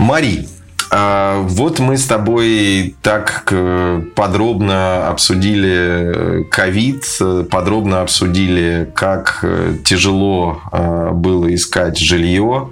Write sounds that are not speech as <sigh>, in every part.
Мари, а, вот мы с тобой так э, подробно обсудили э, ковид, подробно обсудили, как э, тяжело было искать жилье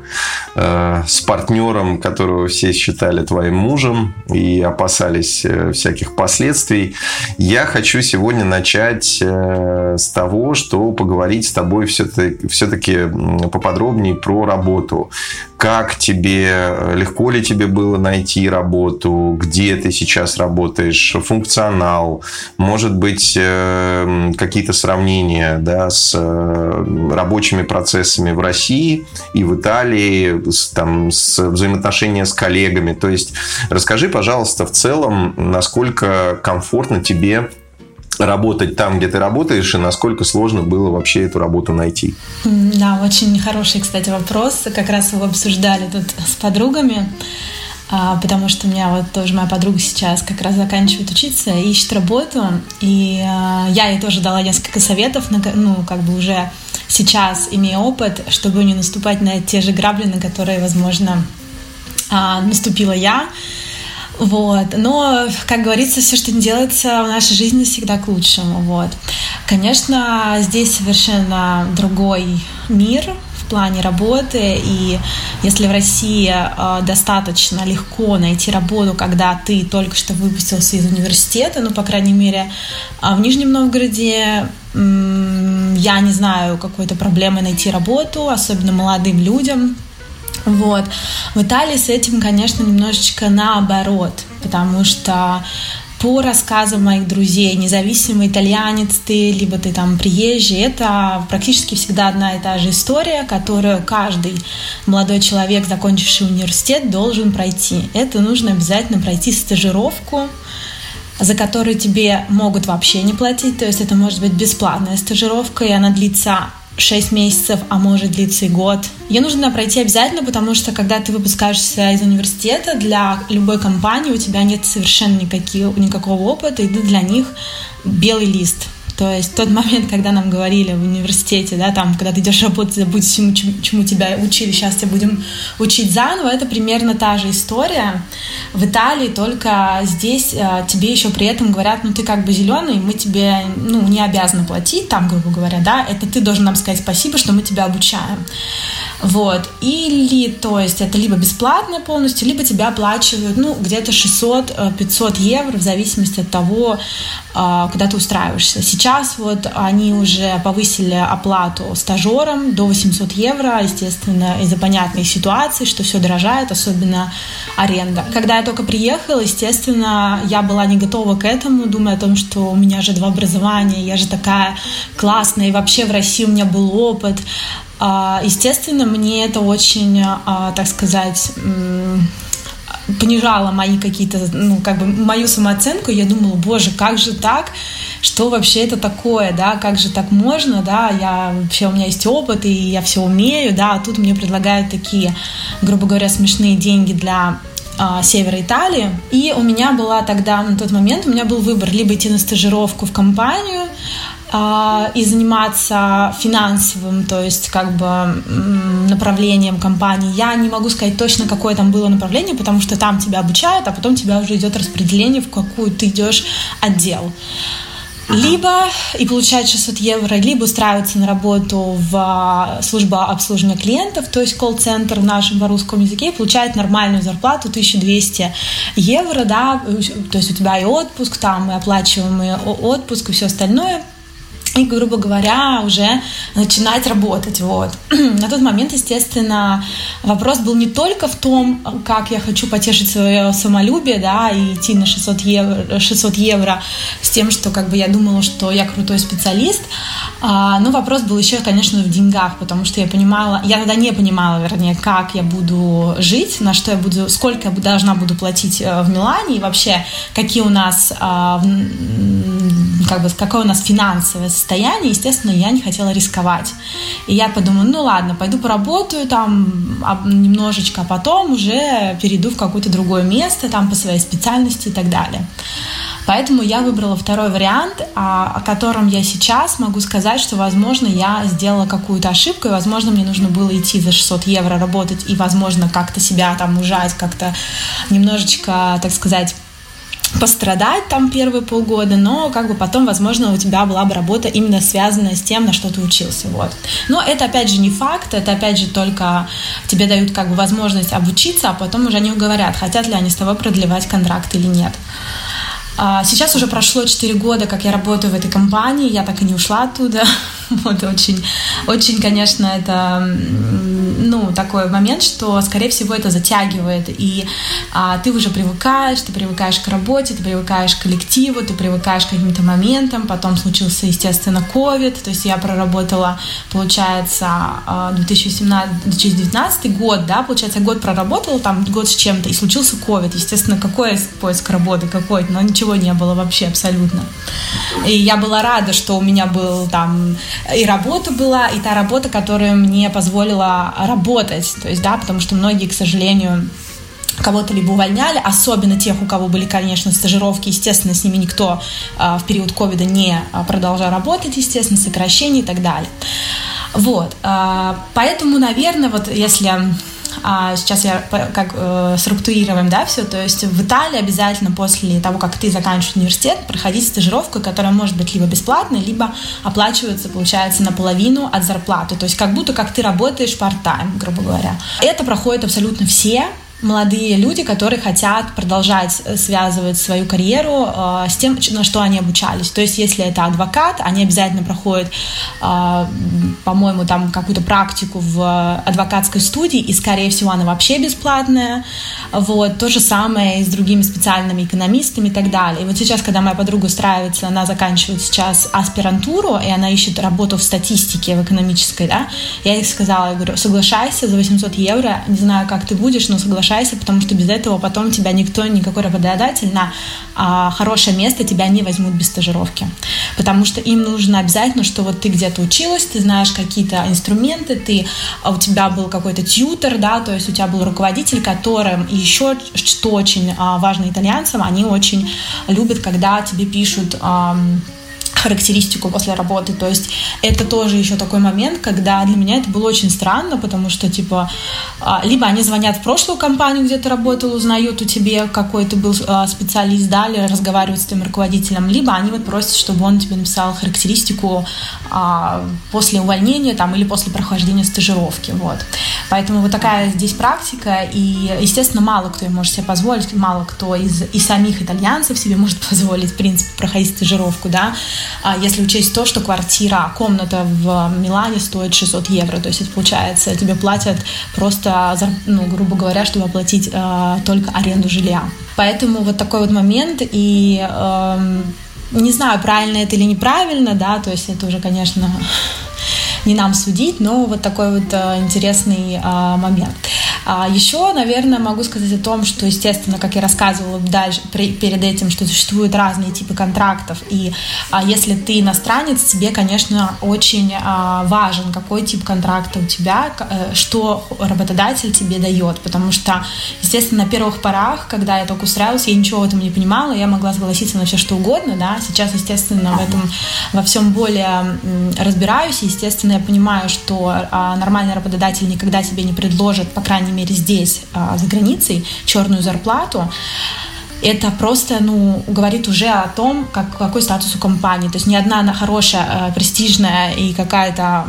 с партнером, которого все считали твоим мужем и опасались всяких последствий. Я хочу сегодня начать с того, что поговорить с тобой все-таки поподробнее про работу. Как тебе, легко ли тебе было найти работу, где ты сейчас работаешь, функционал, может быть, э, какие-то сравнения да, с э, рабочими процессами в России и в Италии, там, с взаимоотношения с коллегами. То есть расскажи, пожалуйста, в целом, насколько комфортно тебе работать там, где ты работаешь, и насколько сложно было вообще эту работу найти? Да, очень хороший, кстати, вопрос. Как раз его обсуждали тут с подругами. А, потому что у меня вот тоже моя подруга сейчас как раз заканчивает учиться, ищет работу, и а, я ей тоже дала несколько советов, ну, как бы уже сейчас, имея опыт, чтобы не наступать на те же грабли, на которые, возможно, а, наступила я. Вот. Но, как говорится, все, что не делается в нашей жизни, всегда к лучшему. Вот. Конечно, здесь совершенно другой мир, плане работы. И если в России э, достаточно легко найти работу, когда ты только что выпустился из университета, ну, по крайней мере, а в Нижнем Новгороде я не знаю какой-то проблемы найти работу, особенно молодым людям. Вот. В Италии с этим, конечно, немножечко наоборот, потому что по рассказам моих друзей, независимо итальянец ты, либо ты там приезжий, это практически всегда одна и та же история, которую каждый молодой человек, закончивший университет, должен пройти. Это нужно обязательно пройти стажировку, за которую тебе могут вообще не платить, то есть это может быть бесплатная стажировка, и она длится 6 месяцев, а может длиться и год. Ее нужно пройти обязательно, потому что когда ты выпускаешься из университета, для любой компании у тебя нет совершенно никаких, никакого опыта, и ты для них белый лист. То есть тот момент, когда нам говорили в университете, да, там, когда ты идешь работать, забудь всему, чему тебя учили, сейчас тебя будем учить заново, это примерно та же история в Италии, только здесь э, тебе еще при этом говорят, ну ты как бы зеленый, мы тебе, ну, не обязаны платить, там, грубо говоря, да, это ты должен нам сказать спасибо, что мы тебя обучаем. Вот. Или, то есть, это либо бесплатно полностью, либо тебя оплачивают, ну, где-то 600-500 э, евро, в зависимости от того, а, куда ты устраиваешься. Сейчас вот они уже повысили оплату стажерам до 800 евро, естественно, из-за понятной ситуации, что все дорожает, особенно аренда. Когда я только приехала, естественно, я была не готова к этому, думая о том, что у меня же два образования, я же такая классная, и вообще в России у меня был опыт. А, естественно, мне это очень, а, так сказать, понижало мои какие-то, ну, как бы мою самооценку, я думала, боже, как же так, что вообще это такое, да, как же так можно, да, я вообще, у меня есть опыт, и я все умею, да, а тут мне предлагают такие, грубо говоря, смешные деньги для а, севера Италии. И у меня была тогда, на тот момент, у меня был выбор либо идти на стажировку в компанию, и заниматься финансовым, то есть как бы направлением компании. Я не могу сказать точно, какое там было направление, потому что там тебя обучают, а потом тебя уже идет распределение, в какую ты идешь отдел. Либо и получать 600 евро, либо устраиваться на работу в а, службу обслуживания клиентов, то есть колл-центр в нашем русском языке, и получать нормальную зарплату 1200 евро, да, то есть у тебя и отпуск там, и оплачиваемый отпуск, и все остальное – и, грубо говоря, уже начинать работать. Вот. <clears throat> На тот момент, естественно, вопрос был не только в том, как я хочу потешить свое самолюбие, да, и идти на 600 евро, 600 евро с тем, что как бы я думала, что я крутой специалист, а, но вопрос был еще, конечно, в деньгах, потому что я понимала, я тогда не понимала, вернее, как я буду жить, на что я буду, сколько я должна буду платить э, в Милане, и вообще, какие у нас, а, как бы, какое у нас финансовое состояние, естественно, я не хотела рисковать. И я подумала, ну ладно, пойду поработаю там немножечко, а потом уже перейду в какое-то другое место, там по своей специальности и так далее. Поэтому я выбрала второй вариант, а, о котором я сейчас могу сказать, что, возможно, я сделала какую-то ошибку, и, возможно, мне нужно было идти за 600 евро работать и, возможно, как-то себя там ужать, как-то немножечко, так сказать, пострадать там первые полгода, но как бы потом, возможно, у тебя была бы работа именно связанная с тем, на что ты учился, вот. Но это, опять же, не факт, это, опять же, только тебе дают как бы возможность обучиться, а потом уже они говорят, хотят ли они с тобой продлевать контракт или нет. А, сейчас уже прошло 4 года, как я работаю в этой компании, я так и не ушла оттуда. <laughs> Вот очень, очень, конечно, это, ну, такой момент, что, скорее всего, это затягивает, и а, ты уже привыкаешь, ты привыкаешь к работе, ты привыкаешь к коллективу, ты привыкаешь к каким-то моментам, потом случился, естественно, COVID, то есть я проработала, получается, 2017, 2019 год, да, получается, год проработала, там год с чем-то, и случился COVID, естественно, какой поиск работы, какой, но ничего не было вообще абсолютно. И я была рада, что у меня был там и работа была, и та работа, которая мне позволила работать. То есть, да, потому что многие, к сожалению, кого-то либо увольняли, особенно тех, у кого были, конечно, стажировки, естественно, с ними никто а, в период ковида не а, продолжал работать, естественно, сокращения и так далее. Вот, а, поэтому, наверное, вот если а сейчас я как э, структурируем, да, все, то есть в Италии обязательно после того, как ты заканчиваешь университет, проходить стажировку, которая может быть либо бесплатной, либо оплачивается, получается, наполовину от зарплаты, то есть как будто как ты работаешь part-time, грубо говоря. Это проходит абсолютно все, молодые люди, которые хотят продолжать э, связывать свою карьеру э, с тем, на что они обучались. То есть, если это адвокат, они обязательно проходят, э, по-моему, там какую-то практику в адвокатской студии, и, скорее всего, она вообще бесплатная. Вот. То же самое и с другими специальными экономистами и так далее. И вот сейчас, когда моя подруга устраивается, она заканчивает сейчас аспирантуру, и она ищет работу в статистике, в экономической, да, я ей сказала, я говорю, соглашайся за 800 евро, не знаю, как ты будешь, но соглашайся соглашайся, потому что без этого потом тебя никто, никакой работодатель на а, хорошее место тебя не возьмут без стажировки. Потому что им нужно обязательно, что вот ты где-то училась, ты знаешь какие-то инструменты, ты, а у тебя был какой-то тьютер, да, то есть у тебя был руководитель, которым еще, что очень а, важно итальянцам, они очень любят, когда тебе пишут а, характеристику после работы. То есть это тоже еще такой момент, когда для меня это было очень странно, потому что, типа, а, либо они звонят в прошлую компанию, где ты работал, узнают у тебя, какой ты был а, специалист, да, или разговаривают с твоим руководителем, либо они вот просят, чтобы он тебе написал характеристику а, после увольнения там, или после прохождения стажировки. Вот. Поэтому вот такая здесь практика, и, естественно, мало кто может себе позволить, мало кто из, из самих итальянцев себе может <laughs> позволить, в принципе, проходить стажировку, да, а если учесть то, что квартира, комната в Милане стоит 600 евро, то есть это получается, тебе платят просто, ну, грубо говоря, чтобы оплатить э, только аренду жилья. Поэтому вот такой вот момент, и э, не знаю, правильно это или неправильно, да, то есть это уже, конечно, не нам судить, но вот такой вот э, интересный э, момент. А еще, наверное, могу сказать о том, что, естественно, как я рассказывала дальше, при, перед этим, что существуют разные типы контрактов, и а, если ты иностранец, тебе, конечно, очень а, важен, какой тип контракта у тебя, а, что работодатель тебе дает, потому что, естественно, на первых порах, когда я только устраивалась, я ничего в этом не понимала, я могла согласиться на все что угодно, да, сейчас, естественно, в этом во всем более разбираюсь, и, естественно, я понимаю, что а, нормальный работодатель никогда тебе не предложит, по крайней мере, мере здесь, а, за границей, черную зарплату, это просто, ну, говорит уже о том, как, какой статус у компании. То есть ни одна она хорошая, э, престижная и какая-то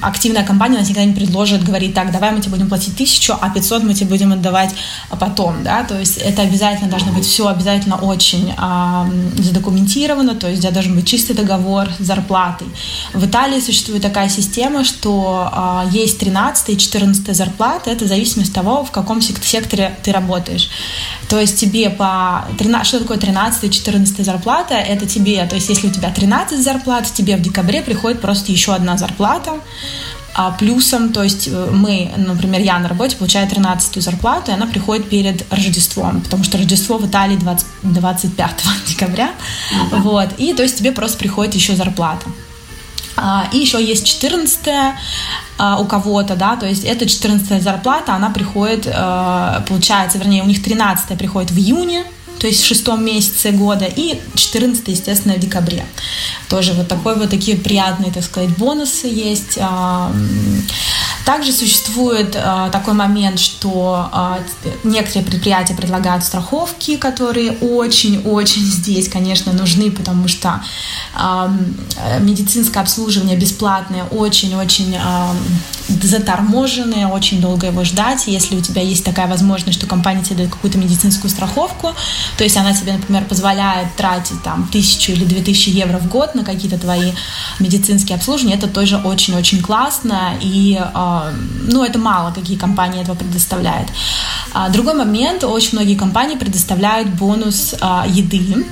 активная компания нас никогда не предложит, говорит, так, давай мы тебе будем платить тысячу, а 500 мы тебе будем отдавать потом, да, то есть это обязательно должно быть все обязательно очень а, задокументировано, то есть у должен быть чистый договор с зарплатой. В Италии существует такая система, что а, есть 13 и 14 зарплата, это в зависимости от того, в каком секторе ты работаешь. То есть тебе по 13, что такое 13 и 14 зарплата? Это тебе, то есть если у тебя 13 зарплат, тебе в декабре приходит просто еще одна зарплата, а плюсом, то есть э, мы, например, я на работе получаю 13 зарплату, и она приходит перед Рождеством, потому что Рождество в Италии 20, 25 <laughs> декабря, mm-hmm. вот, и то есть тебе просто приходит еще зарплата. А, и еще есть 14 а, у кого-то, да, то есть это 14 зарплата, она приходит, э, получается, вернее, у них 13 приходит в июне, то есть в шестом месяце года, и 14, естественно, в декабре. Тоже вот такой вот такие приятные, так сказать, бонусы есть. Также существует э, такой момент, что э, некоторые предприятия предлагают страховки, которые очень-очень <laughs> здесь, конечно, нужны, потому что э, медицинское обслуживание бесплатное, очень-очень э, заторможенное, очень долго его ждать. Если у тебя есть такая возможность, что компания тебе дает какую-то медицинскую страховку, то есть она тебе, например, позволяет тратить там тысячу или две тысячи евро в год на какие-то твои медицинские обслуживания, это тоже очень-очень классно и э, ну, это мало, какие компании этого предоставляют. А, другой момент, очень многие компании предоставляют бонус а, еды,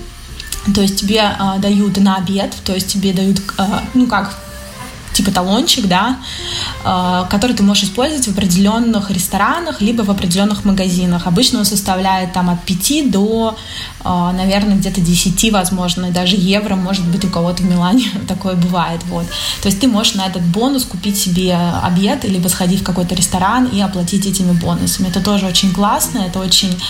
то есть тебе а, дают на обед, то есть тебе дают, ну как, типа талончик, да, который ты можешь использовать в определенных ресторанах, либо в определенных магазинах. Обычно он составляет там от 5 до а, наверное, где-то 10, возможно, даже евро, может быть, у кого-то в Милане <laughs> такое бывает, вот. То есть ты можешь на этот бонус купить себе обед, либо сходить в какой-то ресторан и оплатить этими бонусами. Это тоже очень классно, это очень,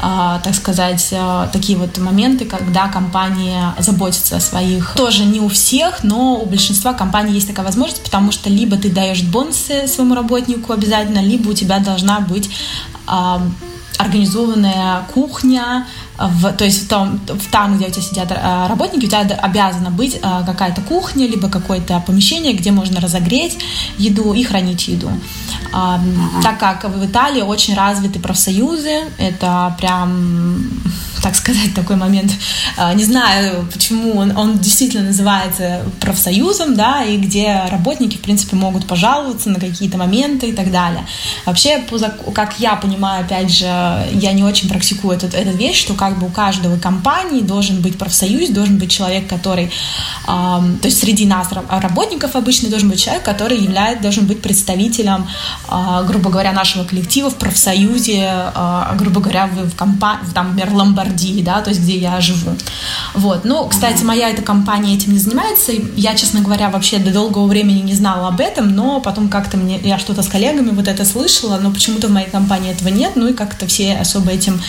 а, так сказать, такие вот моменты, когда компания заботится о своих. Тоже не у всех, но у большинства компаний есть такая возможность, потому что либо ты даешь бонусы своему работнику обязательно, либо у тебя должна быть организованная кухня, в, то есть в том, в там, где у тебя сидят э, работники, у тебя обязана быть э, какая-то кухня, либо какое-то помещение, где можно разогреть еду и хранить еду. Так как в Италии очень развиты профсоюзы, это прям так сказать, такой момент. А, не знаю, почему он, он действительно называется профсоюзом, да, и где работники, в принципе, могут пожаловаться на какие-то моменты и так далее. Вообще, как я понимаю, опять же, я не очень практикую эту, эту вещь, что как бы у каждого компании должен быть профсоюз, должен быть человек, который, то есть среди нас, работников обычно, должен быть человек, который является, должен быть представителем, э, грубо говоря, нашего коллектива в профсоюзе, э, грубо говоря, в, компании, там, например, Ломбард Ломбардии, да, то есть где я живу. Вот. Ну, кстати, моя эта компания этим не занимается. Я, честно говоря, вообще до долгого времени не знала об этом, но потом как-то мне я что-то с коллегами вот это слышала, но почему-то в моей компании этого нет, ну и как-то все особо этим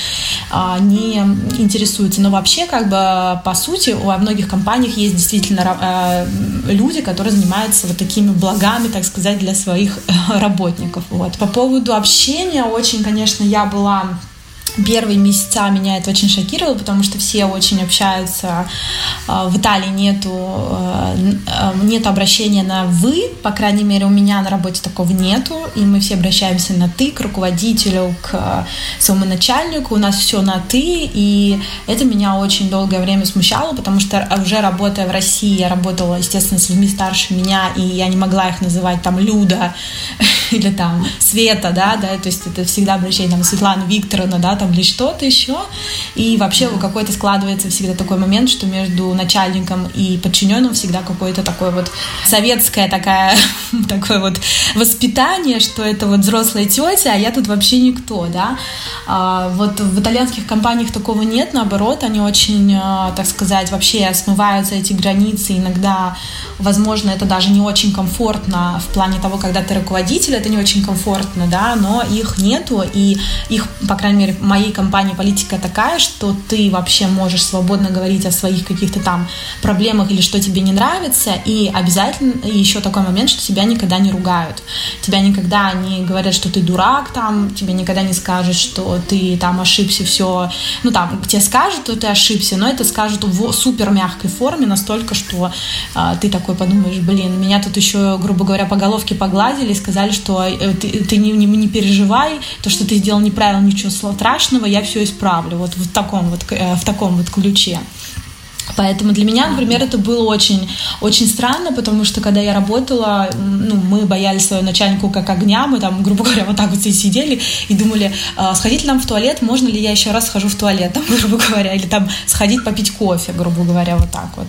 а, не интересуются. Но вообще, как бы, по сути, у многих компаниях есть действительно а, люди, которые занимаются вот такими благами, так сказать, для своих работников. Вот. По поводу общения, очень, конечно, я была первые месяца меня это очень шокировало, потому что все очень общаются. А, в Италии нету, а, а, нет обращения на «вы», по крайней мере, у меня на работе такого нету, и мы все обращаемся на «ты» к руководителю, к своему начальнику, у нас все на «ты», и это меня очень долгое время смущало, потому что уже работая в России, я работала, естественно, с людьми старше меня, и я не могла их называть там Люда <laughs> или там Света, да, да, то есть это всегда обращение там Светлана Викторовна, да, там или что-то еще. И вообще какой-то складывается всегда такой момент, что между начальником и подчиненным всегда какое-то такое вот советское такая, <laughs> такое вот воспитание, что это вот взрослая тетя, а я тут вообще никто, да. А, вот в итальянских компаниях такого нет, наоборот, они очень, а, так сказать, вообще смываются эти границы, иногда, возможно, это даже не очень комфортно в плане того, когда ты руководитель, это не очень комфортно, да, но их нету, и их, по крайней мере, моей компании политика такая, что ты вообще можешь свободно говорить о своих каких-то там проблемах или что тебе не нравится, и обязательно еще такой момент, что тебя никогда не ругают, тебя никогда не говорят, что ты дурак там, тебе никогда не скажут, что ты там ошибся, все, ну там тебе скажут, что ты ошибся, но это скажут в супер мягкой форме, настолько, что э, ты такой подумаешь, блин, меня тут еще, грубо говоря, по головке погладили и сказали, что э, ты, ты не, не, не переживай, то, что ты сделал неправильно, ничего страшного, страшного, я все исправлю. Вот в таком вот, э, в таком вот ключе. Поэтому для меня, например, это было очень, очень странно, потому что когда я работала, ну, мы боялись своего начальника как огня, мы там, грубо говоря, вот так вот сидели и думали, «А, сходить ли нам в туалет, можно ли я еще раз схожу в туалет, там, <laughs> грубо говоря, или там сходить попить кофе, грубо говоря, вот так вот.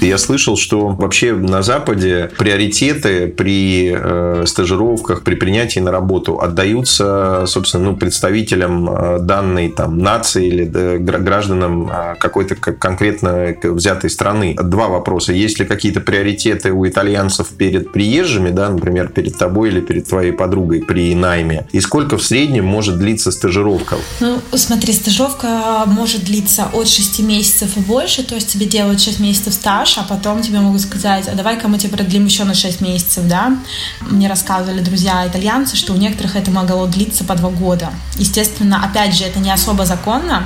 Я слышал, что вообще на Западе приоритеты при э, стажировках, при принятии на работу отдаются, собственно, ну, представителям э, данной там, нации или да, гражданам э, какой-то конкретно взятой страны. Два вопроса. Есть ли какие-то приоритеты у итальянцев перед приезжими, да, например, перед тобой или перед твоей подругой при найме? И сколько в среднем может длиться стажировка? Ну, смотри, стажировка может длиться от 6 месяцев и больше, то есть тебе делают 6 месяцев стаж, а потом тебе могут сказать, а давай-ка мы тебе продлим еще на 6 месяцев, да? Мне рассказывали друзья итальянцы, что у некоторых это могло длиться по 2 года. Естественно, опять же, это не особо законно,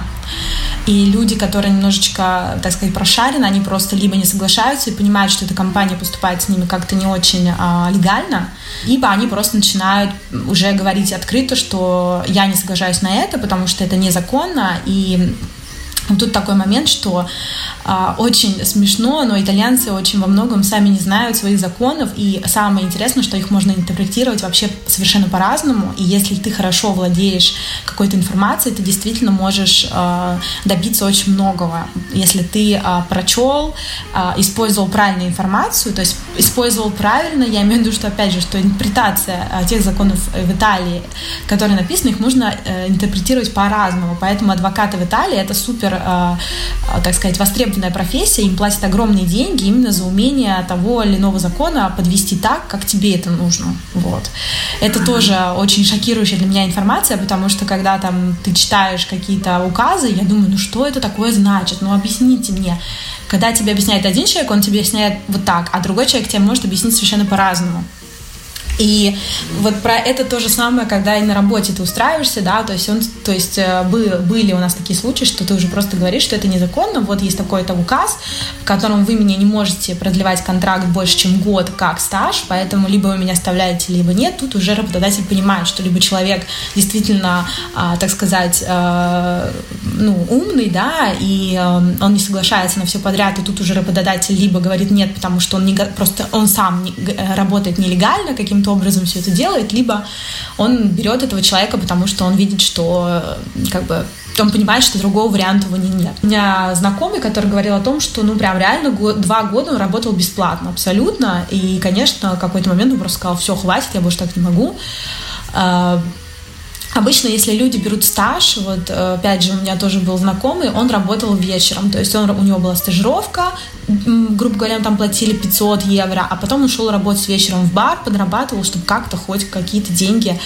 и люди, которые немножечко, так сказать, прошарены, они просто либо не соглашаются и понимают, что эта компания поступает с ними как-то не очень а, легально, либо они просто начинают уже говорить открыто, что я не соглашаюсь на это, потому что это незаконно, и Тут такой момент, что а, очень смешно, но итальянцы очень во многом сами не знают своих законов, и самое интересное, что их можно интерпретировать вообще совершенно по-разному, и если ты хорошо владеешь какой-то информацией, ты действительно можешь а, добиться очень многого. Если ты а, прочел, а, использовал правильную информацию, то есть использовал правильно, я имею в виду, что, опять же, что интерпретация а, тех законов в Италии, которые написаны, их можно а, интерпретировать по-разному, поэтому адвокаты в Италии — это супер, так сказать, востребованная профессия, им платят огромные деньги именно за умение того или иного закона подвести так, как тебе это нужно. Вот. Это тоже очень шокирующая для меня информация, потому что когда там ты читаешь какие-то указы, я думаю, ну что это такое значит? Ну объясните мне. Когда тебе объясняет один человек, он тебе объясняет вот так, а другой человек тебе может объяснить совершенно по-разному. И вот про это то же самое, когда и на работе ты устраиваешься, да, то есть, он, то есть э, были у нас такие случаи, что ты уже просто говоришь, что это незаконно, вот есть такой-то указ, в котором вы меня не можете продлевать контракт больше, чем год как стаж, поэтому либо вы меня оставляете, либо нет, тут уже работодатель понимает, что либо человек действительно, а, так сказать, а, ну, умный, да, и а, он не соглашается на все подряд, и тут уже работодатель либо говорит нет, потому что он не, просто он сам работает нелегально каким-то образом все это делает, либо он берет этого человека, потому что он видит, что как бы он понимает, что другого варианта у него нет. У меня знакомый, который говорил о том, что ну прям реально год, два года он работал бесплатно, абсолютно. И, конечно, в какой-то момент он просто сказал, все, хватит, я больше так не могу. А, Обычно, если люди берут стаж, вот опять же, у меня тоже был знакомый, он работал вечером, то есть он, у него была стажировка, грубо говоря, там платили 500 евро, а потом он шел работать вечером в бар, подрабатывал, чтобы как-то хоть какие-то деньги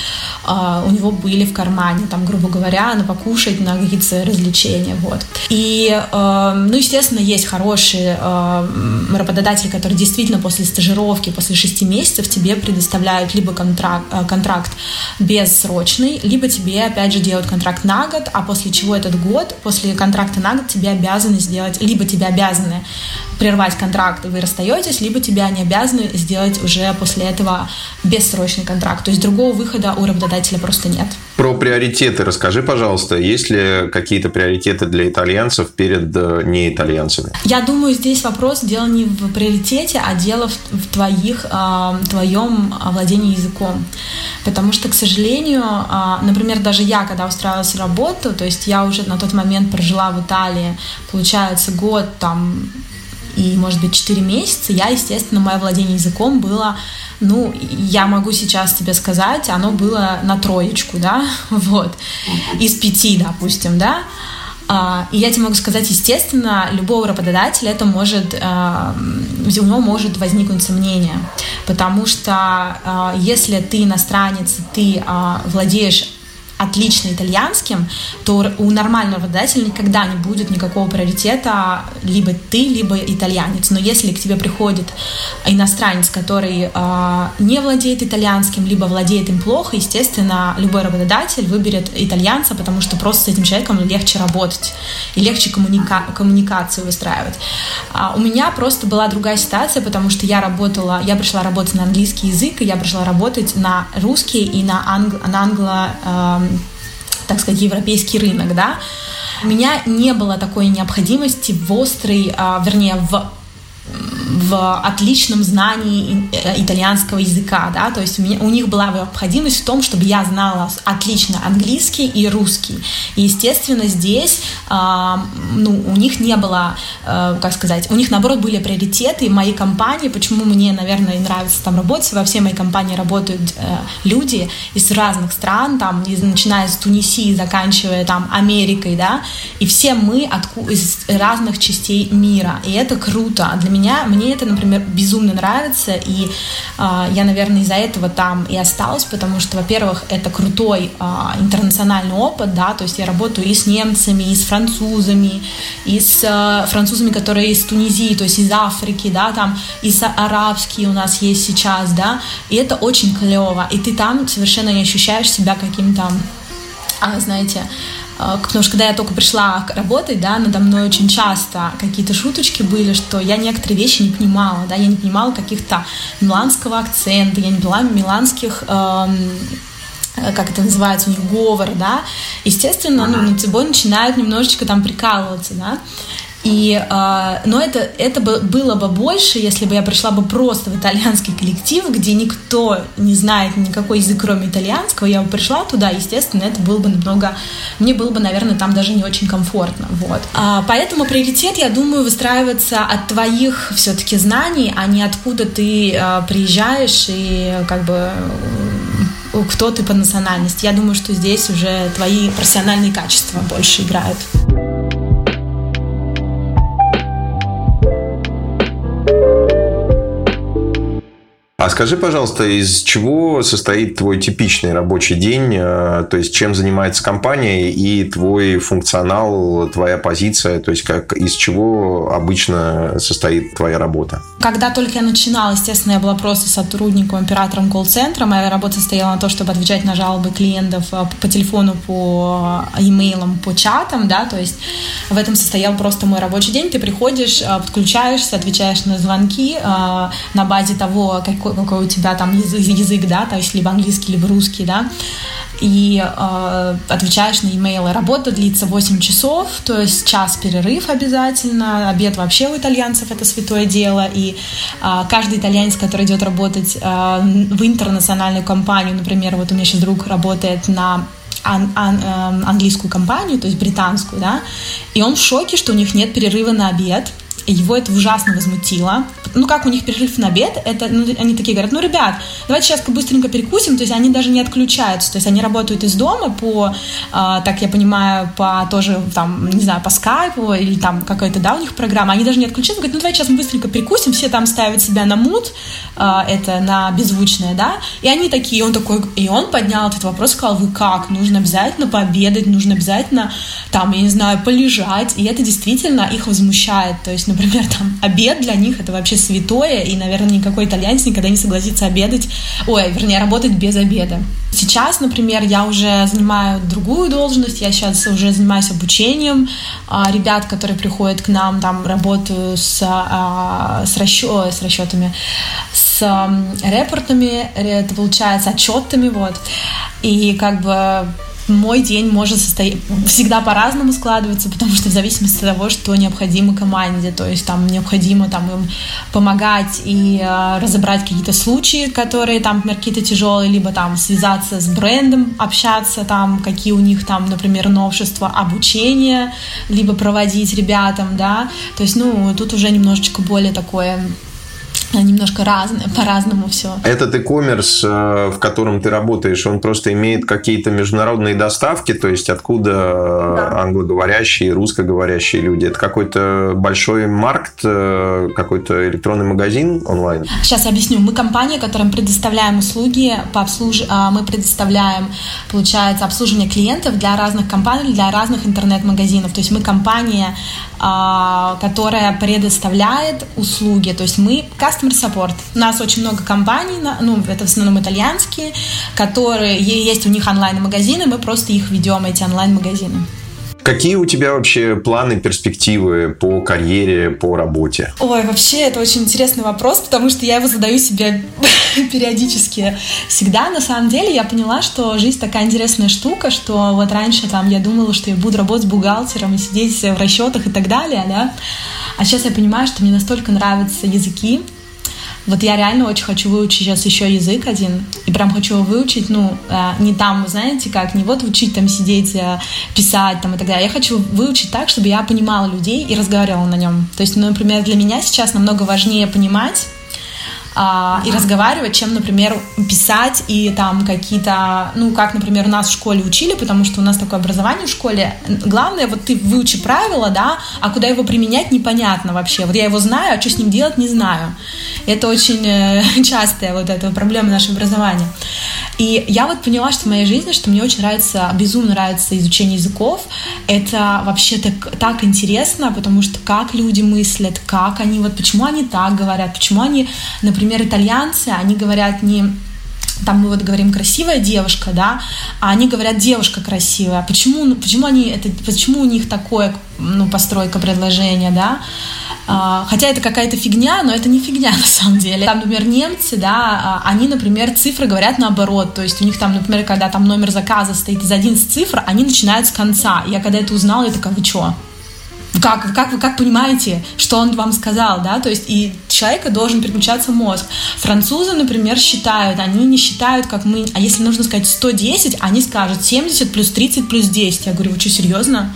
э, у него были в кармане, там, грубо говоря, на покушать, на какие-то развлечения, вот. И, э, ну, естественно, есть хорошие э, работодатели, которые действительно после стажировки, после 6 месяцев тебе предоставляют либо контракт, э, контракт бессрочный, либо тебе, опять же, делают контракт на год, а после чего этот год, после контракта на год тебе обязаны сделать, либо тебе обязаны прервать контракт, вы расстаетесь, либо тебя не обязаны сделать уже после этого бессрочный контракт. То есть другого выхода у работодателя просто нет. Про приоритеты расскажи, пожалуйста. Есть ли какие-то приоритеты для итальянцев перед э, неитальянцами? Я думаю, здесь вопрос дело не в приоритете, а дело в, в твоих, э, твоем владении языком. Потому что, к сожалению, э, например, даже я, когда устраивалась в работу, то есть я уже на тот момент прожила в Италии, получается, год там и, может быть, 4 месяца, я, естественно, мое владение языком было, ну, я могу сейчас тебе сказать, оно было на троечку, да, <laughs> вот, из пяти, допустим, да, а, и я тебе могу сказать, естественно, любого работодателя это может, а, у него может возникнуть сомнение, потому что а, если ты иностранец, ты владеешь отлично итальянским, то у нормального работодателя никогда не будет никакого приоритета либо ты, либо итальянец. Но если к тебе приходит иностранец, который э, не владеет итальянским, либо владеет им плохо, естественно, любой работодатель выберет итальянца, потому что просто с этим человеком легче работать и легче коммуника коммуникацию выстраивать. А у меня просто была другая ситуация, потому что я работала, я пришла работать на английский язык, и я пришла работать на русский и на, англ, на англо э, так сказать, европейский рынок, да, у меня не было такой необходимости в острой, а, вернее, в в отличном знании э, итальянского языка, да, то есть у, меня, у них была необходимость в том, чтобы я знала отлично английский и русский. И, естественно, здесь, э, ну, у них не было, э, как сказать, у них, наоборот, были приоритеты моей компании, почему мне, наверное, нравится там работать, во всей моей компании работают э, люди из разных стран, там, начиная с Тунисии, заканчивая там Америкой, да, и все мы от, из разных частей мира, и это круто. А для меня, мне это, например, безумно нравится, и э, я, наверное, из-за этого там и осталась, потому что, во-первых, это крутой э, интернациональный опыт, да, то есть я работаю и с немцами, и с французами, и с э, французами, которые из Тунизии, то есть из Африки, да, там, и с арабские у нас есть сейчас, да, и это очень клево, и ты там совершенно не ощущаешь себя каким-то, а, знаете, потому что когда я только пришла работать, да, надо мной очень часто какие-то шуточки были, что я некоторые вещи не понимала, да, я не понимала каких-то миланского акцента, я не понимала миланских эм, как это называется, у них говор, да, естественно, ну, над тобой начинают немножечко там прикалываться, да, и, э, но это, это бы, было бы больше, если бы я пришла бы просто в итальянский коллектив, где никто не знает никакой язык, кроме итальянского. Я бы пришла туда, естественно, это было бы намного... Мне было бы, наверное, там даже не очень комфортно. Вот. А, поэтому приоритет, я думаю, выстраивается от твоих все-таки знаний, а не откуда ты а, приезжаешь и как бы кто ты по национальности. Я думаю, что здесь уже твои профессиональные качества больше играют. А скажи, пожалуйста, из чего состоит твой типичный рабочий день? Э, то есть, чем занимается компания и твой функционал, твоя позиция? То есть, как, из чего обычно состоит твоя работа? Когда только я начинала, естественно, я была просто сотрудником, оператором колл-центра. Моя работа стояла на то, чтобы отвечать на жалобы клиентов э, по телефону, по имейлам, по чатам, да, то есть в этом состоял просто мой рабочий день. Ты приходишь, э, подключаешься, отвечаешь на звонки на базе того, какой какой у тебя там язык, язык да, то есть либо английский, либо русский, да, и э, отвечаешь на имейлы. Работа длится 8 часов, то есть час перерыв обязательно, обед вообще у итальянцев это святое дело, и э, каждый итальянец, который идет работать э, в интернациональную компанию, например, вот у меня сейчас друг работает на ан, ан, э, английскую компанию, то есть британскую, да, и он в шоке, что у них нет перерыва на обед, его это ужасно возмутило. Ну, как у них перерыв на обед, это, ну, они такие говорят, ну, ребят, давайте сейчас быстренько перекусим, то есть они даже не отключаются, то есть они работают из дома по, э, так я понимаю, по тоже, там, не знаю, по скайпу или там какая-то, да, у них программа, они даже не отключаются, говорят, ну, давайте сейчас мы быстренько перекусим, все там ставят себя на мут, э, это на беззвучное, да, и они такие, он такой, и он поднял этот вопрос, сказал, вы как, нужно обязательно пообедать, нужно обязательно, там, я не знаю, полежать, и это действительно их возмущает, то есть, например, там обед для них это вообще святое, и, наверное, никакой итальянец никогда не согласится обедать, ой, вернее, работать без обеда. Сейчас, например, я уже занимаю другую должность, я сейчас уже занимаюсь обучением а, ребят, которые приходят к нам, там работаю с, а, с, расчё, с расчетами, с репортами, это получается отчетами, вот. И как бы мой день может состоять всегда по-разному складываться, потому что в зависимости от того, что необходимо команде, то есть там необходимо там им помогать и э, разобрать какие-то случаи, которые там, например, какие-то тяжелые, либо там связаться с брендом, общаться там, какие у них там, например, новшества обучения, либо проводить ребятам, да, то есть, ну, тут уже немножечко более такое немножко разное, по-разному все. Этот e-commerce, э, в котором ты работаешь, он просто имеет какие-то международные доставки, то есть откуда да. англоговорящие, русскоговорящие люди? Это какой-то большой маркет, э, какой-то электронный магазин онлайн? Сейчас объясню. Мы компания, которым предоставляем услуги по обслуж... А, мы предоставляем, получается, обслуживание клиентов для разных компаний, для разных интернет-магазинов. То есть мы компания, которая предоставляет услуги. То есть мы customer support. У нас очень много компаний, ну, это в основном итальянские, которые, есть у них онлайн-магазины, мы просто их ведем, эти онлайн-магазины. Какие у тебя вообще планы, перспективы по карьере, по работе? Ой, вообще это очень интересный вопрос, потому что я его задаю себе <laughs> периодически всегда. На самом деле я поняла, что жизнь такая интересная штука, что вот раньше там я думала, что я буду работать бухгалтером и сидеть в расчетах и так далее, да. А сейчас я понимаю, что мне настолько нравятся языки, вот я реально очень хочу выучить сейчас еще язык один, и прям хочу его выучить, ну, э, не там, знаете, как, не вот учить там сидеть, э, писать там и так далее. Я хочу выучить так, чтобы я понимала людей и разговаривала на нем. То есть, ну, например, для меня сейчас намного важнее понимать, а, и разговаривать, чем, например, писать и там какие-то, ну, как, например, у нас в школе учили, потому что у нас такое образование в школе. Главное, вот ты выучи правила, да, а куда его применять, непонятно вообще. Вот я его знаю, а что с ним делать, не знаю. Это очень э, <laughs> частая вот эта проблема нашего образования. И я вот поняла, что в моей жизни, что мне очень нравится, безумно нравится изучение языков. Это вообще так, так интересно, потому что как люди мыслят, как они, вот почему они так говорят, почему они, например, итальянцы, они говорят не там мы вот говорим красивая девушка, да, а они говорят девушка красивая. Почему, ну, почему они это, почему у них такое, ну, постройка предложения, да? А, хотя это какая-то фигня, но это не фигня <laughs> на самом деле. Там, например, немцы, да, а, они, например, цифры говорят наоборот. То есть у них там, например, когда там номер заказа стоит из 11 цифр, они начинают с конца. Я когда это узнала, я такая, вы что? Как, как вы как понимаете, что он вам сказал, да, то есть и человека должен переключаться мозг. Французы, например, считают, они не считают, как мы, а если нужно сказать 110, они скажут 70 плюс 30 плюс 10. Я говорю, вы что, серьезно?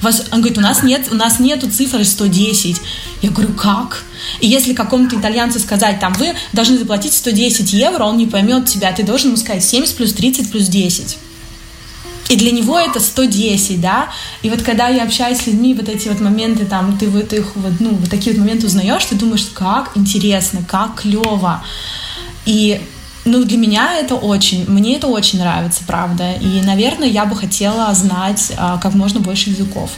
Вас, он говорит, у нас нет, у нас нету цифры 110. Я говорю, как? И если какому-то итальянцу сказать, там, вы должны заплатить 110 евро, он не поймет тебя, ты должен ему сказать 70 плюс 30 плюс 10. И для него это 110, да. И вот когда я общаюсь с людьми, вот эти вот моменты, там, ты вот их вот, ну, вот такие вот моменты узнаешь, ты думаешь, как интересно, как клево. И ну, для меня это очень, мне это очень нравится, правда. И, наверное, я бы хотела знать а, как можно больше языков.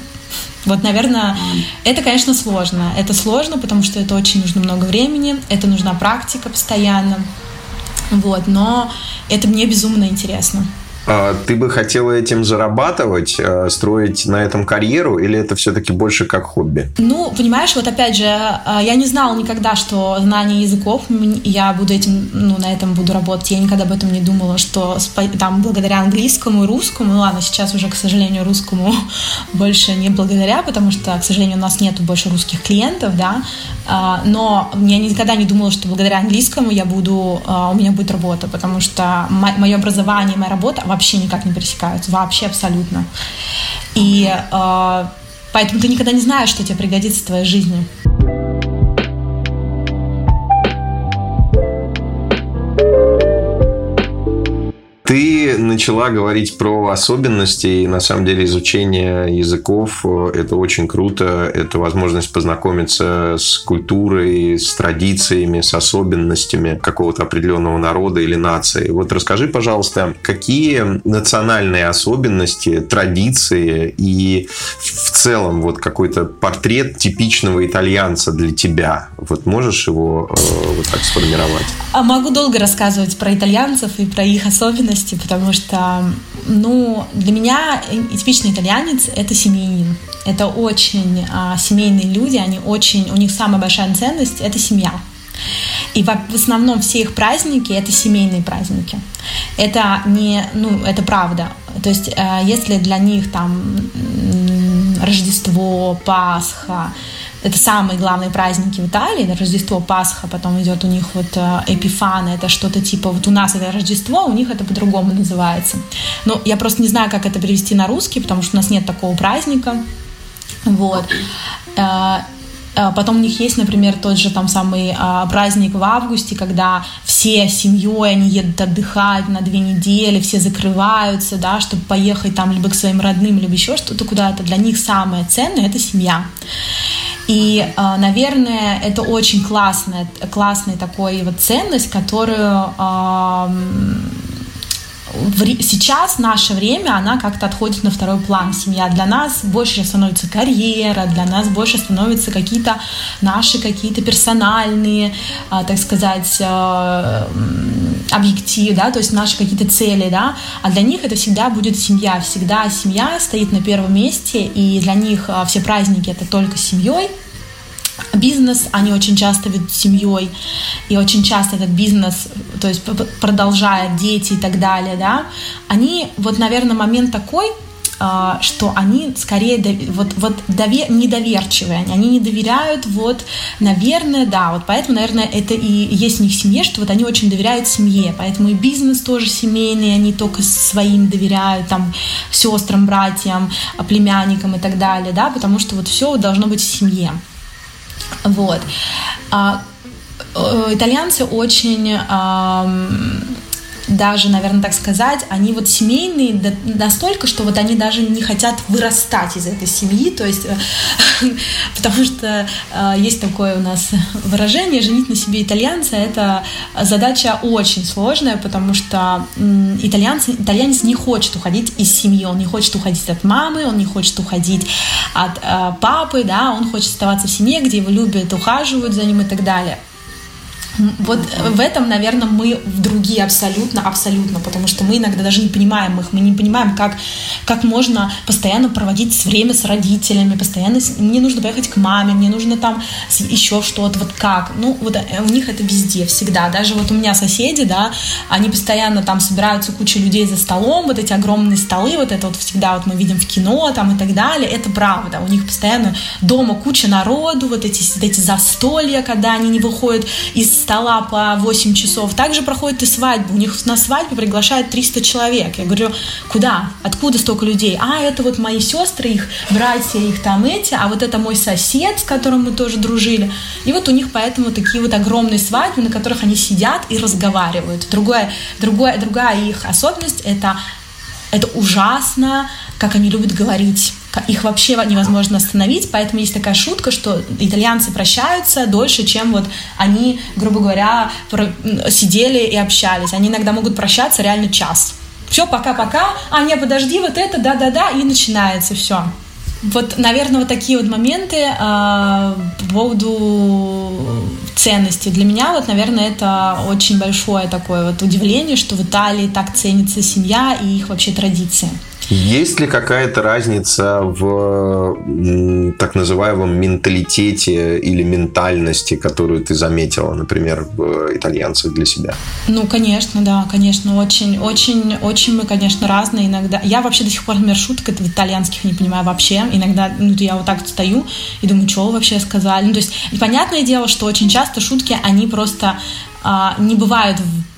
Вот, наверное, это, конечно, сложно. Это сложно, потому что это очень нужно много времени, это нужна практика постоянно. Вот, но это мне безумно интересно. А ты бы хотела этим зарабатывать, э, строить на этом карьеру, или это все-таки больше как хобби? Ну, понимаешь, вот опять же, э, я не знала никогда, что знание языков, я буду этим, ну, на этом буду работать. Я никогда об этом не думала, что там благодаря английскому и русскому, ну ладно, сейчас уже, к сожалению, русскому <laughs> больше не благодаря, потому что, к сожалению, у нас нету больше русских клиентов, да, а, но я никогда не думала, что благодаря английскому я буду, а, у меня будет работа, потому что мое образование, моя работа вообще никак не пересекаются, вообще абсолютно. И а, поэтому ты никогда не знаешь, что тебе пригодится в твоей жизни. Ты начала говорить про особенности, и на самом деле изучение языков – это очень круто. Это возможность познакомиться с культурой, с традициями, с особенностями какого-то определенного народа или нации. Вот расскажи, пожалуйста, какие национальные особенности, традиции и в целом вот какой-то портрет типичного итальянца для тебя? Вот можешь его э, вот так сформировать? А могу долго рассказывать про итальянцев и про их особенности особенности, потому что, ну, для меня типичный итальянец — это семьянин. Это очень а, семейные люди, они очень, у них самая большая ценность — это семья. И в основном все их праздники это семейные праздники. Это не, ну, это правда. То есть, э, если для них там Рождество, Пасха, это самые главные праздники в Италии, это Рождество, Пасха, потом идет у них вот э, Эпифана, это что-то типа, вот у нас это Рождество, у них это по-другому называется. Но я просто не знаю, как это перевести на русский, потому что у нас нет такого праздника. Вот. Э, э, потом у них есть, например, тот же там самый а, праздник в августе, когда все семьей они едут отдыхать на две недели, все закрываются, да, чтобы поехать там либо к своим родным, либо еще что-то куда-то. Для них самое ценное это семья. И, а, наверное, это очень классная, классная такой вот ценность, которую сейчас наше время, она как-то отходит на второй план. Семья для нас больше становится карьера, для нас больше становятся какие-то наши какие-то персональные, а, так сказать, а, объективы, да, то есть наши какие-то цели, да, а для них это всегда будет семья, всегда семья стоит на первом месте, и для них а, все праздники это только семьей, бизнес они очень часто ведут семьей, и очень часто этот бизнес, то есть продолжает дети и так далее, да, они, вот, наверное, момент такой, а, что они скорее вот, вот довер, недоверчивые, они не доверяют, вот, наверное, да, вот поэтому, наверное, это и есть у них в семье, что вот они очень доверяют семье, поэтому и бизнес тоже семейный, они только своим доверяют, там, сестрам, братьям, племянникам и так далее, да, потому что вот все должно быть в семье. Вот. А, э, итальянцы очень даже, наверное, так сказать, они вот семейные настолько, что вот они даже не хотят вырастать из этой семьи, то есть, э, <laughs> потому что э, есть такое у нас выражение «женить на себе итальянца» — это задача очень сложная, потому что итальянцы, итальянец не хочет уходить из семьи, он не хочет уходить от мамы, он не хочет уходить от э, папы, да, он хочет оставаться в семье, где его любят, ухаживают за ним и так далее. Вот в этом, наверное, мы в другие абсолютно, абсолютно, потому что мы иногда даже не понимаем их, мы не понимаем, как, как можно постоянно проводить время с родителями, постоянно мне нужно поехать к маме, мне нужно там еще что-то, вот как. Ну, вот э, у них это везде, всегда. Даже вот у меня соседи, да, они постоянно там собираются куча людей за столом, вот эти огромные столы, вот это вот всегда вот мы видим в кино там и так далее, это правда. У них постоянно дома куча народу, вот эти, вот эти застолья, когда они не выходят из стола по 8 часов. Также проходит и свадьба. У них на свадьбу приглашают 300 человек. Я говорю, куда? Откуда столько людей? А, это вот мои сестры, их братья, их там эти, а вот это мой сосед, с которым мы тоже дружили. И вот у них поэтому такие вот огромные свадьбы, на которых они сидят и разговаривают. Другое, другое, другая их особенность — это это ужасно, как они любят говорить их вообще невозможно остановить, поэтому есть такая шутка, что итальянцы прощаются дольше, чем вот они, грубо говоря, сидели и общались. Они иногда могут прощаться реально час. Все, пока-пока, а не, подожди, вот это, да-да-да, и начинается все. Вот, наверное, вот такие вот моменты э, по поводу ценности. Для меня, вот, наверное, это очень большое такое вот удивление, что в Италии так ценится семья и их вообще традиции. Есть ли какая-то разница в так называемом менталитете или ментальности, которую ты заметила, например, в итальянцах для себя? Ну, конечно, да, конечно, очень, очень, очень мы, конечно, разные иногда. Я вообще до сих пор, например, шуток в итальянских не понимаю вообще. Иногда, ну, я вот так стою и думаю, что вы вообще сказали. Ну, то есть, понятное дело, что очень часто шутки, они просто а, не бывают в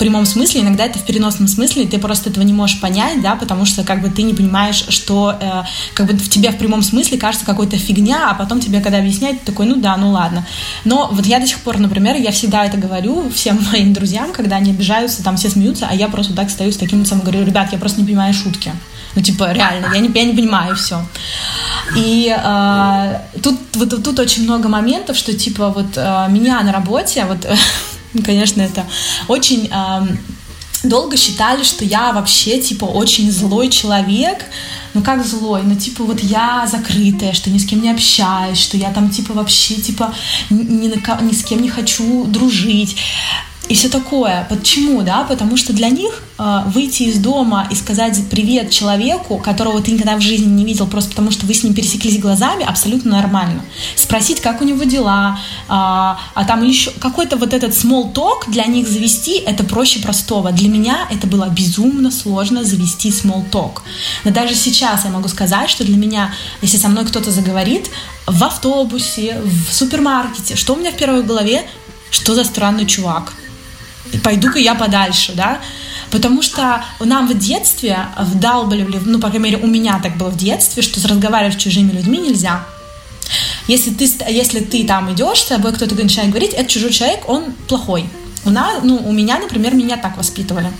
прямом смысле, иногда это в переносном смысле, ты просто этого не можешь понять, да, потому что как бы ты не понимаешь, что э, как бы в тебе в прямом смысле кажется какой-то фигня, а потом тебе когда объясняют, ты такой, ну да, ну ладно. Но вот я до сих пор, например, я всегда это говорю всем <laughs> моим друзьям, когда они обижаются, там все смеются, а я просто так стою с таким лицом и говорю, ребят, я просто не понимаю шутки. Ну, типа, реально, я не, я не понимаю все. И э, тут, вот, тут очень много моментов, что, типа, вот э, меня на работе, вот <laughs> Конечно, это очень э, долго считали, что я вообще, типа, очень злой человек. Ну, как злой? Ну, типа, вот я закрытая, что ни с кем не общаюсь, что я там, типа, вообще, типа, ни, ни, ни с кем не хочу дружить и все такое. Почему, да? Потому что для них э, выйти из дома и сказать привет человеку, которого ты никогда в жизни не видел, просто потому что вы с ним пересеклись глазами, абсолютно нормально. Спросить, как у него дела, э, а там еще какой-то вот этот small talk для них завести, это проще простого. Для меня это было безумно сложно завести small talk. Но даже сейчас я могу сказать, что для меня, если со мной кто-то заговорит, в автобусе, в супермаркете, что у меня в первой голове? Что за странный чувак? Пойду-ка я подальше, да, потому что нам в детстве вдалбливали, ну, по крайней мере, у меня так было в детстве, что разговаривать с чужими людьми нельзя. Если ты, если ты там идешь, с тобой кто-то начинает говорить, это чужой человек, он плохой. У, нас, ну, у меня, например, меня так воспитывали.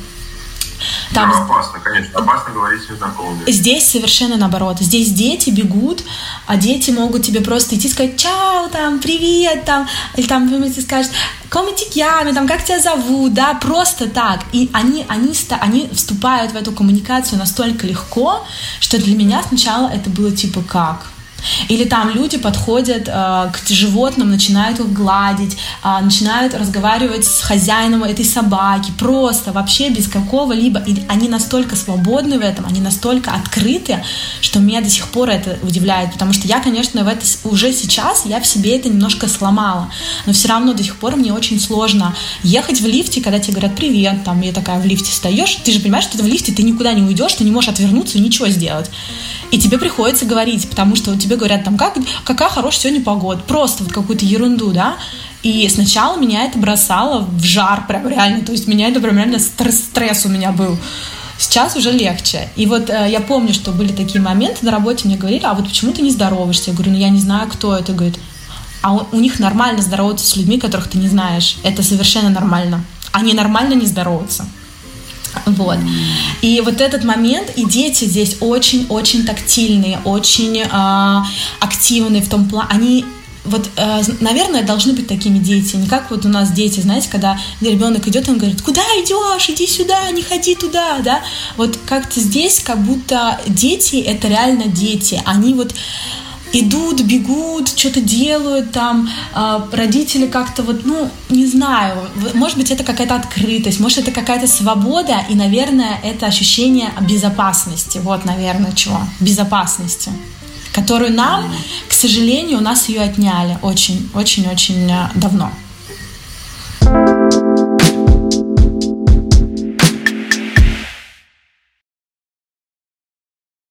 Там... Да, опасно, конечно, опасно говорить с незнакомыми. Здесь совершенно наоборот. Здесь дети бегут, а дети могут тебе просто идти сказать «Чао», там, «Привет», там, или там, ты скажешь «Come ti там, «Как тебя зовут», да, просто так. И они, они, они вступают в эту коммуникацию настолько легко, что для меня сначала это было типа «Как?» Или там люди подходят э, к животным, начинают их гладить, э, начинают разговаривать с хозяином этой собаки, просто вообще без какого-либо. И они настолько свободны в этом, они настолько открыты, что меня до сих пор это удивляет, потому что я, конечно, в это уже сейчас я в себе это немножко сломала, но все равно до сих пор мне очень сложно ехать в лифте, когда тебе говорят привет, там я такая в лифте встаешь, ты же понимаешь, что ты в лифте ты никуда не уйдешь, ты не можешь отвернуться и ничего сделать. И тебе приходится говорить, потому что тебе говорят там, как, какая хорошая сегодня погода. Просто вот какую-то ерунду, да. И сначала меня это бросало в жар прям реально. То есть меня это прям реально стресс, у меня был. Сейчас уже легче. И вот э, я помню, что были такие моменты на работе, мне говорили, а вот почему ты не здороваешься? Я говорю, ну я не знаю, кто это. Говорит, а у, у них нормально здороваться с людьми, которых ты не знаешь. Это совершенно нормально. Они нормально не здороваются. Вот. И вот этот момент, и дети здесь очень-очень тактильные, очень э, активные в том плане, они вот, э, наверное, должны быть такими дети. Не как вот у нас дети, знаете, когда ребенок идет, он говорит, куда идешь, иди сюда, не ходи туда, да. Вот как-то здесь, как будто дети — это реально дети. Они вот идут, бегут, что-то делают там, э, родители как-то вот, ну, не знаю, может быть, это какая-то открытость, может, это какая-то свобода, и, наверное, это ощущение безопасности, вот, наверное, чего, безопасности, которую нам, к сожалению, у нас ее отняли очень-очень-очень э, давно.